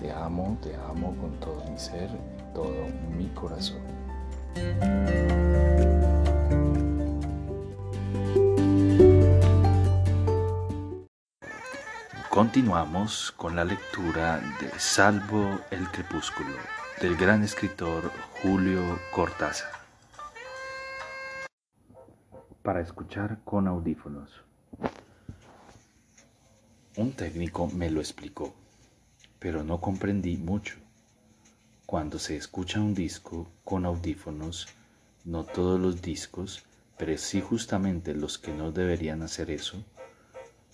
Te amo, te amo con todo mi ser todo mi corazón. Continuamos con la lectura de Salvo el Crepúsculo del gran escritor Julio Cortázar. Para escuchar con audífonos. Un técnico me lo explicó, pero no comprendí mucho. Cuando se escucha un disco con audífonos, no todos los discos, pero sí justamente los que no deberían hacer eso,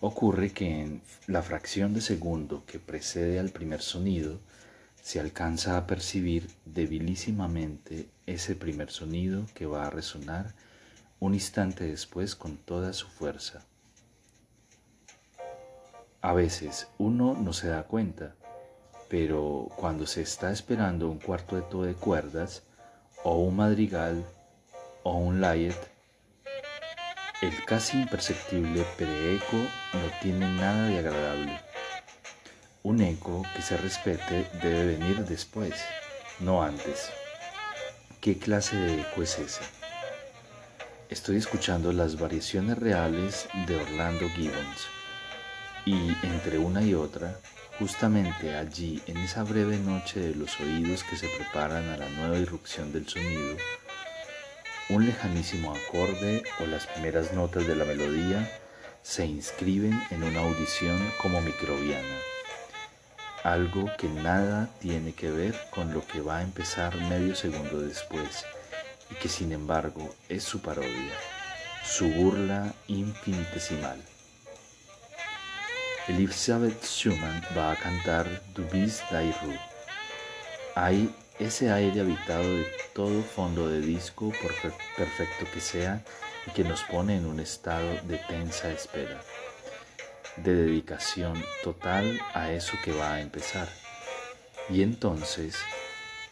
ocurre que en la fracción de segundo que precede al primer sonido, se alcanza a percibir debilísimamente ese primer sonido que va a resonar un instante después con toda su fuerza. A veces uno no se da cuenta, pero cuando se está esperando un cuarteto de cuerdas, o un madrigal, o un layet, el casi imperceptible preeco no tiene nada de agradable. Un eco que se respete debe venir después, no antes. ¿Qué clase de eco es ese? Estoy escuchando las variaciones reales de Orlando Gibbons y entre una y otra, justamente allí, en esa breve noche de los oídos que se preparan a la nueva irrupción del sonido, un lejanísimo acorde o las primeras notas de la melodía se inscriben en una audición como microbiana, algo que nada tiene que ver con lo que va a empezar medio segundo después y que sin embargo es su parodia, su burla infinitesimal. Elisabeth Schumann va a cantar Du bist die. Hay ese aire habitado de todo fondo de disco, por perfecto que sea, y que nos pone en un estado de tensa espera, de dedicación total a eso que va a empezar. Y entonces,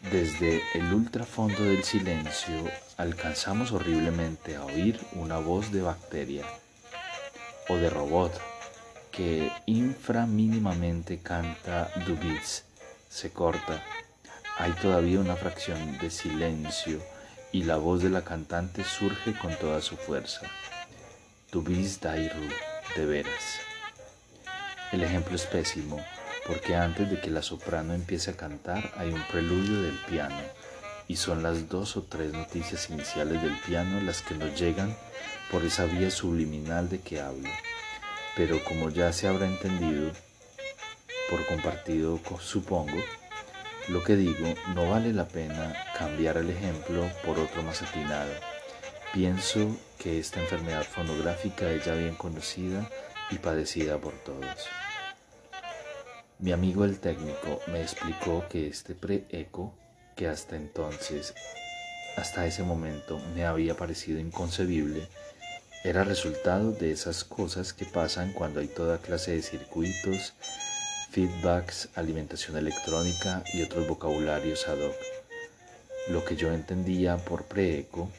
desde el ultrafondo del silencio, alcanzamos horriblemente a oír una voz de bacteria o de robot que inframínimamente canta Dubis, se corta. Hay todavía una fracción de silencio y la voz de la cantante surge con toda su fuerza. Dubis Dairu, de veras. El ejemplo es pésimo, porque antes de que la soprano empiece a cantar hay un preludio del piano, y son las dos o tres noticias iniciales del piano las que nos llegan por esa vía subliminal de que hablo pero como ya se habrá entendido, por compartido supongo, lo que digo no vale la pena cambiar el ejemplo por otro más atinado. Pienso que esta enfermedad fonográfica es ya bien conocida y padecida por todos. Mi amigo el técnico me explicó que este pre-eco, que hasta entonces, hasta ese momento, me había parecido inconcebible, era resultado de esas cosas que pasan cuando hay toda clase de circuitos, feedbacks, alimentación electrónica y otros vocabularios ad hoc. Lo que yo entendía por preeco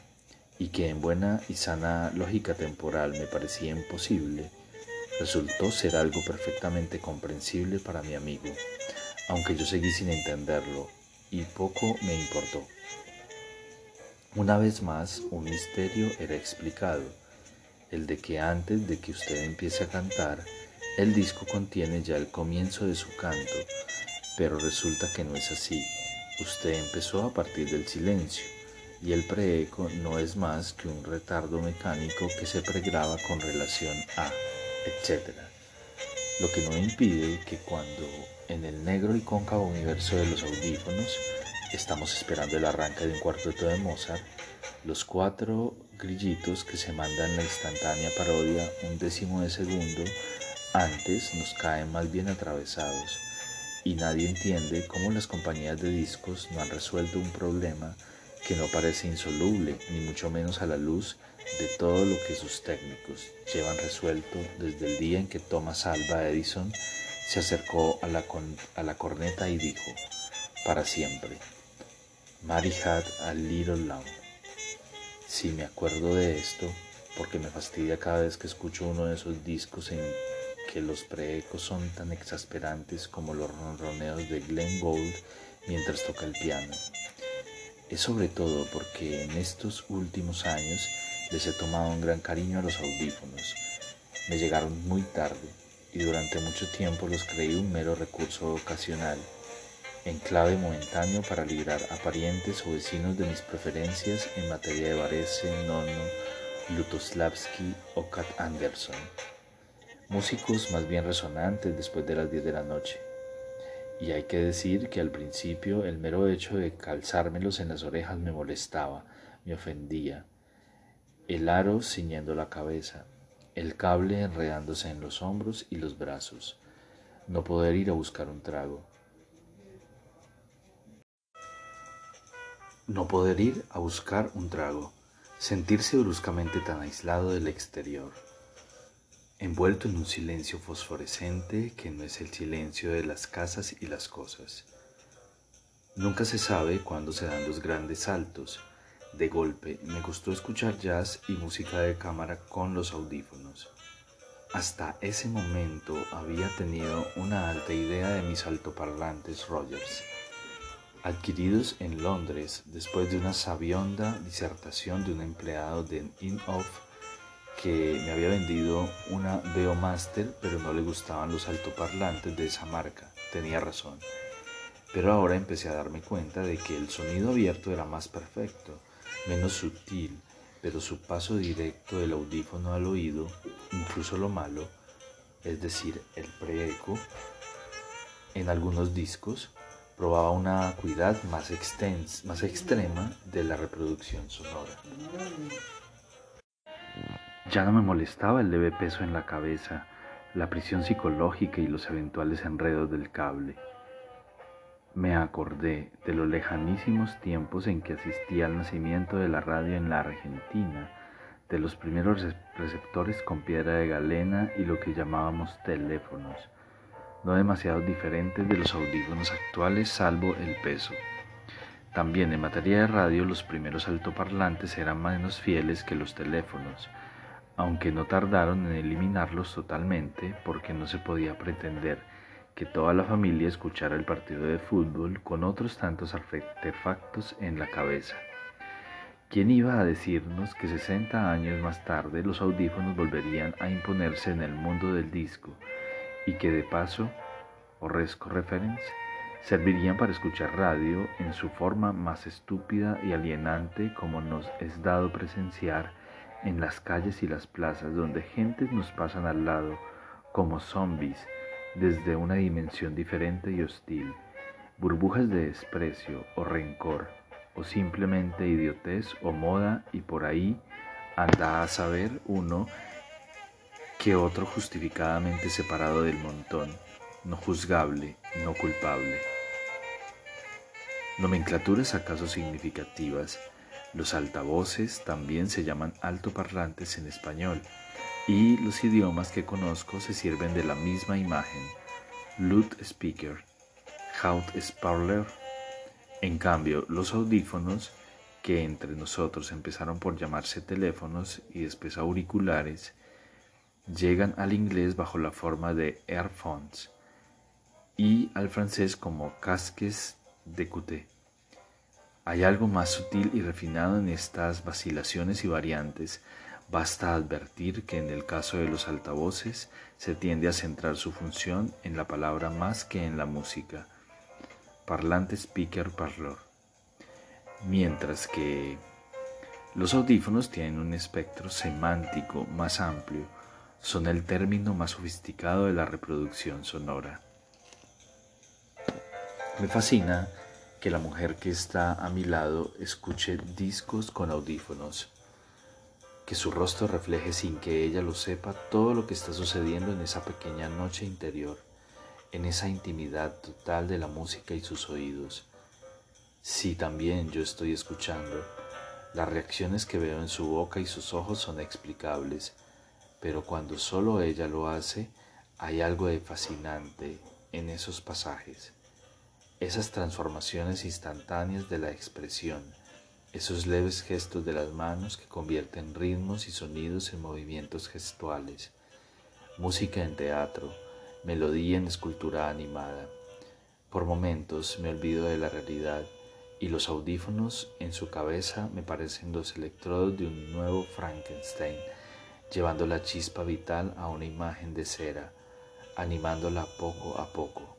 y que en buena y sana lógica temporal me parecía imposible, resultó ser algo perfectamente comprensible para mi amigo, aunque yo seguí sin entenderlo y poco me importó. Una vez más, un misterio era explicado el de que antes de que usted empiece a cantar, el disco contiene ya el comienzo de su canto, pero resulta que no es así. Usted empezó a partir del silencio y el preeco no es más que un retardo mecánico que se pregraba con relación a, etc. Lo que no impide que cuando en el negro y cóncavo universo de los audífonos estamos esperando el arranque de un cuarteto de Mozart, los cuatro grillitos que se mandan la instantánea parodia un décimo de segundo antes nos caen más bien atravesados y nadie entiende cómo las compañías de discos no han resuelto un problema que no parece insoluble, ni mucho menos a la luz de todo lo que sus técnicos llevan resuelto desde el día en que Thomas Alva Edison se acercó a la, a la corneta y dijo, para siempre, Mary had a little lamb. Si me acuerdo de esto, porque me fastidia cada vez que escucho uno de esos discos en que los preecos son tan exasperantes como los ronroneos de Glenn Gould mientras toca el piano. Es sobre todo porque en estos últimos años les he tomado un gran cariño a los audífonos. Me llegaron muy tarde y durante mucho tiempo los creí un mero recurso ocasional, en clave momentáneo para librar a parientes o vecinos de mis preferencias en materia de Varese, Nono, Lutoslavski o Kat Anderson. Músicos más bien resonantes después de las 10 de la noche. Y hay que decir que al principio el mero hecho de calzármelos en las orejas me molestaba, me ofendía, el aro ciñendo la cabeza, el cable enredándose en los hombros y los brazos, no poder ir a buscar un trago. No poder ir a buscar un trago, sentirse bruscamente tan aislado del exterior, envuelto en un silencio fosforescente que no es el silencio de las casas y las cosas. Nunca se sabe cuándo se dan los grandes saltos, de golpe me gustó escuchar jazz y música de cámara con los audífonos. Hasta ese momento había tenido una alta idea de mis altoparlantes Rogers, adquiridos en Londres después de una sabionda disertación de un empleado de In-Off que me había vendido una Beomaster, pero no le gustaban los altoparlantes de esa marca. Tenía razón. Pero ahora empecé a darme cuenta de que el sonido abierto era más perfecto menos sutil, pero su paso directo del audífono al oído, incluso lo malo, es decir, el preeco, en algunos discos probaba una acuidad más, más extrema de la reproducción sonora. Ya no me molestaba el leve peso en la cabeza, la prisión psicológica y los eventuales enredos del cable me acordé de los lejanísimos tiempos en que asistí al nacimiento de la radio en la Argentina, de los primeros receptores con piedra de galena y lo que llamábamos teléfonos, no demasiado diferentes de los audífonos actuales salvo el peso. También en materia de radio los primeros altoparlantes eran menos fieles que los teléfonos, aunque no tardaron en eliminarlos totalmente porque no se podía pretender que toda la familia escuchara el partido de fútbol con otros tantos artefactos en la cabeza. ¿Quién iba a decirnos que 60 años más tarde los audífonos volverían a imponerse en el mundo del disco y que de paso, o resco servirían para escuchar radio en su forma más estúpida y alienante como nos es dado presenciar en las calles y las plazas donde gentes nos pasan al lado como zombies desde una dimensión diferente y hostil, burbujas de desprecio o rencor, o simplemente idiotez o moda y por ahí anda a saber uno que otro justificadamente separado del montón, no juzgable, no culpable. Nomenclaturas acaso significativas, los altavoces también se llaman altoparlantes en español, y los idiomas que conozco se sirven de la misma imagen. Lut speaker, Haut parler. En cambio, los audífonos, que entre nosotros empezaron por llamarse teléfonos y después auriculares, llegan al inglés bajo la forma de earphones y al francés como casques de cuté. Hay algo más sutil y refinado en estas vacilaciones y variantes Basta advertir que en el caso de los altavoces se tiende a centrar su función en la palabra más que en la música. Parlante speaker parlor. Mientras que los audífonos tienen un espectro semántico más amplio, son el término más sofisticado de la reproducción sonora. Me fascina que la mujer que está a mi lado escuche discos con audífonos que su rostro refleje sin que ella lo sepa todo lo que está sucediendo en esa pequeña noche interior, en esa intimidad total de la música y sus oídos. Sí, también yo estoy escuchando. Las reacciones que veo en su boca y sus ojos son explicables, pero cuando solo ella lo hace, hay algo de fascinante en esos pasajes, esas transformaciones instantáneas de la expresión, esos leves gestos de las manos que convierten ritmos y sonidos en movimientos gestuales, música en teatro, melodía en escultura animada. Por momentos me olvido de la realidad y los audífonos en su cabeza me parecen los electrodos de un nuevo Frankenstein, llevando la chispa vital a una imagen de cera, animándola poco a poco,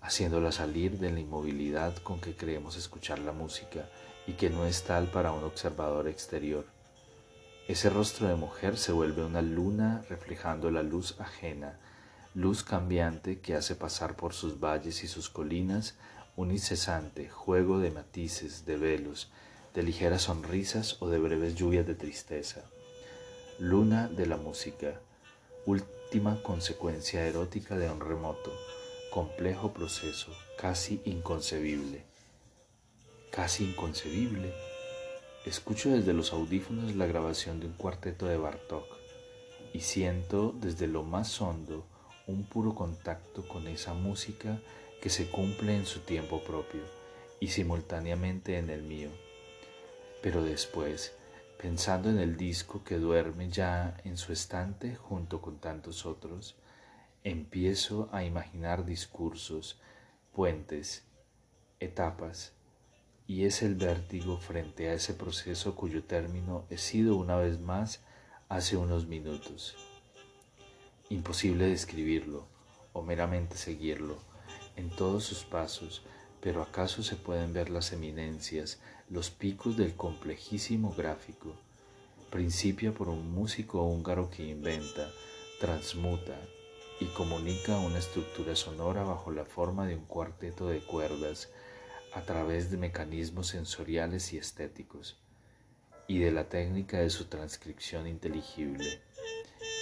haciéndola salir de la inmovilidad con que creemos escuchar la música y que no es tal para un observador exterior. Ese rostro de mujer se vuelve una luna reflejando la luz ajena, luz cambiante que hace pasar por sus valles y sus colinas un incesante juego de matices, de velos, de ligeras sonrisas o de breves lluvias de tristeza. Luna de la música, última consecuencia erótica de un remoto, complejo proceso, casi inconcebible. Casi inconcebible. Escucho desde los audífonos la grabación de un cuarteto de Bartok y siento desde lo más hondo un puro contacto con esa música que se cumple en su tiempo propio y simultáneamente en el mío. Pero después, pensando en el disco que duerme ya en su estante junto con tantos otros, empiezo a imaginar discursos, puentes, etapas, y es el vértigo frente a ese proceso cuyo término he sido una vez más hace unos minutos. Imposible describirlo o meramente seguirlo en todos sus pasos, pero acaso se pueden ver las eminencias, los picos del complejísimo gráfico. Principia por un músico húngaro que inventa, transmuta y comunica una estructura sonora bajo la forma de un cuarteto de cuerdas a través de mecanismos sensoriales y estéticos, y de la técnica de su transcripción inteligible.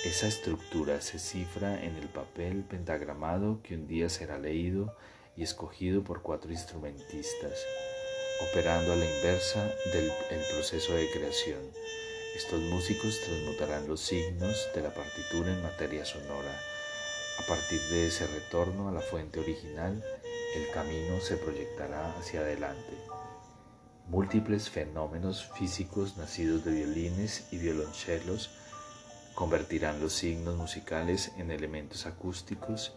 Esa estructura se cifra en el papel pentagramado que un día será leído y escogido por cuatro instrumentistas, operando a la inversa del proceso de creación. Estos músicos transmutarán los signos de la partitura en materia sonora. A partir de ese retorno a la fuente original, el camino se proyectará hacia adelante. Múltiples fenómenos físicos nacidos de violines y violonchelos convertirán los signos musicales en elementos acústicos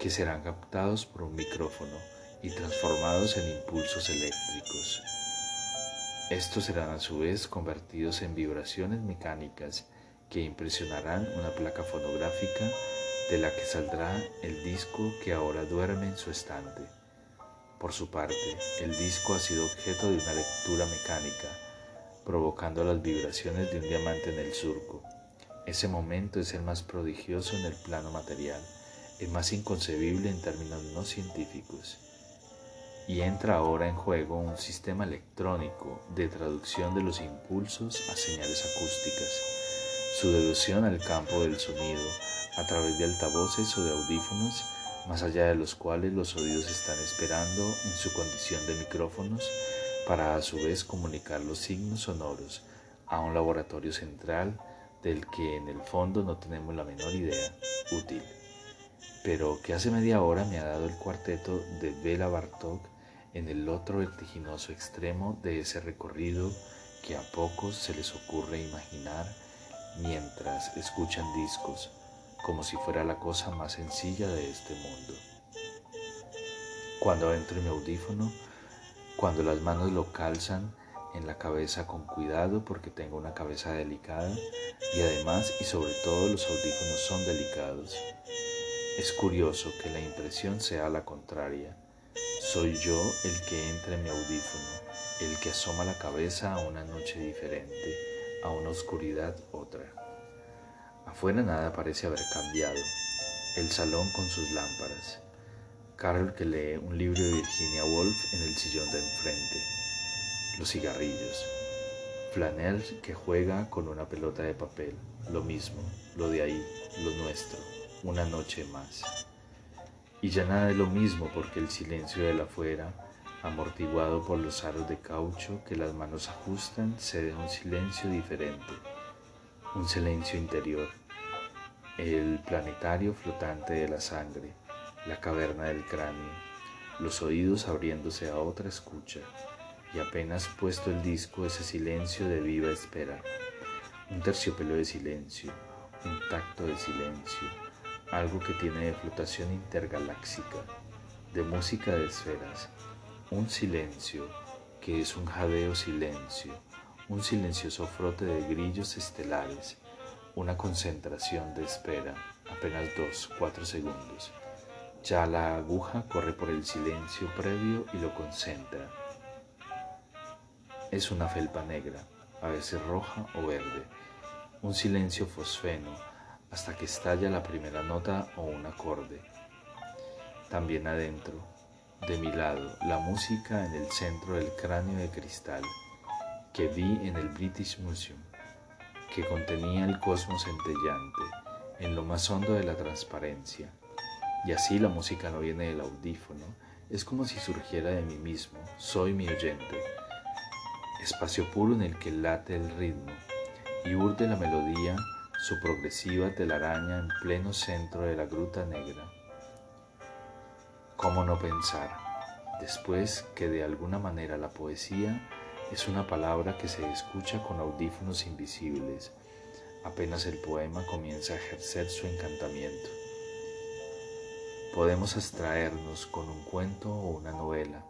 que serán captados por un micrófono y transformados en impulsos eléctricos. Estos serán a su vez convertidos en vibraciones mecánicas que impresionarán una placa fonográfica de la que saldrá el disco que ahora duerme en su estante. Por su parte, el disco ha sido objeto de una lectura mecánica, provocando las vibraciones de un diamante en el surco. Ese momento es el más prodigioso en el plano material, el más inconcebible en términos no científicos. Y entra ahora en juego un sistema electrónico de traducción de los impulsos a señales acústicas, su deducción al campo del sonido a través de altavoces o de audífonos, más allá de los cuales los oídos están esperando en su condición de micrófonos para a su vez comunicar los signos sonoros a un laboratorio central del que en el fondo no tenemos la menor idea útil, pero que hace media hora me ha dado el cuarteto de Bela Bartok en el otro vertiginoso extremo de ese recorrido que a pocos se les ocurre imaginar mientras escuchan discos, como si fuera la cosa más sencilla de este mundo. Cuando entro en mi audífono, cuando las manos lo calzan, en la cabeza con cuidado porque tengo una cabeza delicada y además y sobre todo los audífonos son delicados. Es curioso que la impresión sea la contraria. Soy yo el que entra en mi audífono, el que asoma la cabeza a una noche diferente, a una oscuridad otra. Afuera nada parece haber cambiado. El salón con sus lámparas. Carol que lee un libro de Virginia Woolf en el sillón de enfrente los cigarrillos. Flanel que juega con una pelota de papel, lo mismo, lo de ahí, lo nuestro, una noche más. Y ya nada es lo mismo porque el silencio de la afuera, amortiguado por los aros de caucho que las manos ajustan, se deja un silencio diferente, un silencio interior, el planetario flotante de la sangre, la caverna del cráneo, los oídos abriéndose a otra escucha, y apenas puesto el disco ese silencio de viva espera, un terciopelo de silencio, un tacto de silencio, algo que tiene de flotación intergaláctica, de música de esferas, un silencio que es un jadeo silencio, un silencioso frote de grillos estelares, una concentración de espera, apenas dos, cuatro segundos. Ya la aguja corre por el silencio previo y lo concentra. Es una felpa negra, a veces roja o verde, un silencio fosfeno, hasta que estalla la primera nota o un acorde. También adentro, de mi lado, la música en el centro del cráneo de cristal que vi en el British Museum, que contenía el cosmos centellante en lo más hondo de la transparencia. Y así la música no viene del audífono, es como si surgiera de mí mismo, soy mi oyente. Espacio puro en el que late el ritmo y urde la melodía su progresiva telaraña en pleno centro de la gruta negra. ¿Cómo no pensar, después que de alguna manera la poesía es una palabra que se escucha con audífonos invisibles, apenas el poema comienza a ejercer su encantamiento? Podemos abstraernos con un cuento o una novela,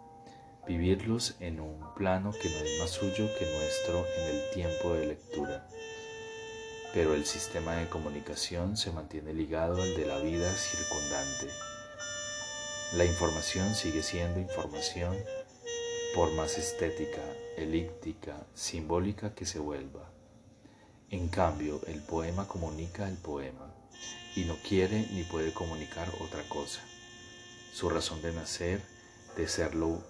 vivirlos en un plano que no es más suyo que nuestro en el tiempo de lectura pero el sistema de comunicación se mantiene ligado al de la vida circundante. La información sigue siendo información por más estética, elíptica, simbólica que se vuelva. En cambio, el poema comunica el poema y no quiere ni puede comunicar otra cosa. Su razón de nacer, de serlo,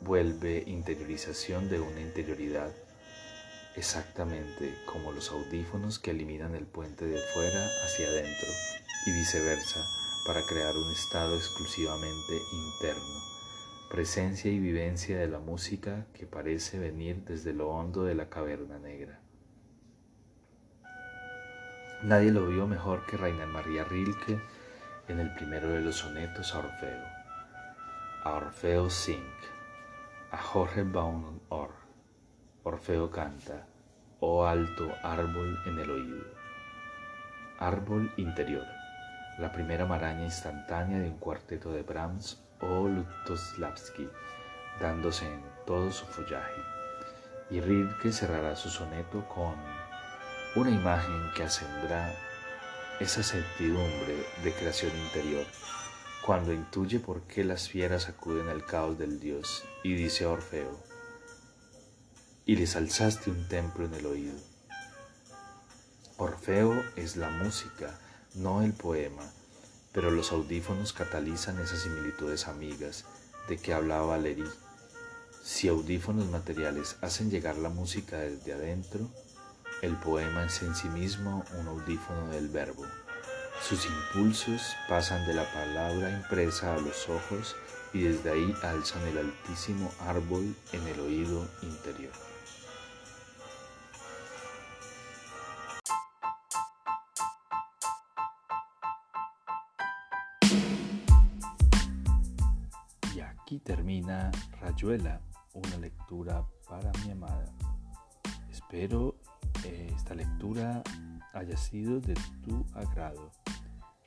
vuelve interiorización de una interioridad exactamente como los audífonos que eliminan el puente de fuera hacia adentro y viceversa para crear un estado exclusivamente interno, presencia y vivencia de la música que parece venir desde lo hondo de la caverna negra. Nadie lo vio mejor que Rainer María Rilke en el primero de los sonetos a Orfeo. A Orfeo sing, a Jorge Baum Or. Orfeo canta, oh alto árbol en el oído. Árbol interior, la primera maraña instantánea de un cuarteto de Brahms o Lutoslavski, dándose en todo su follaje. Y Rilke cerrará su soneto con una imagen que ascendrá esa certidumbre de creación interior, cuando intuye por qué las fieras acuden al caos del Dios y dice a Orfeo, y les alzaste un templo en el oído. Orfeo es la música, no el poema, pero los audífonos catalizan esas similitudes amigas de que hablaba Valéry. Si audífonos materiales hacen llegar la música desde adentro, el poema es en sí mismo un audífono del verbo. Sus impulsos pasan de la palabra impresa a los ojos y desde ahí alzan el altísimo árbol en el oído interior. Aquí termina Rayuela, una lectura para mi amada. Espero eh, esta lectura haya sido de tu agrado.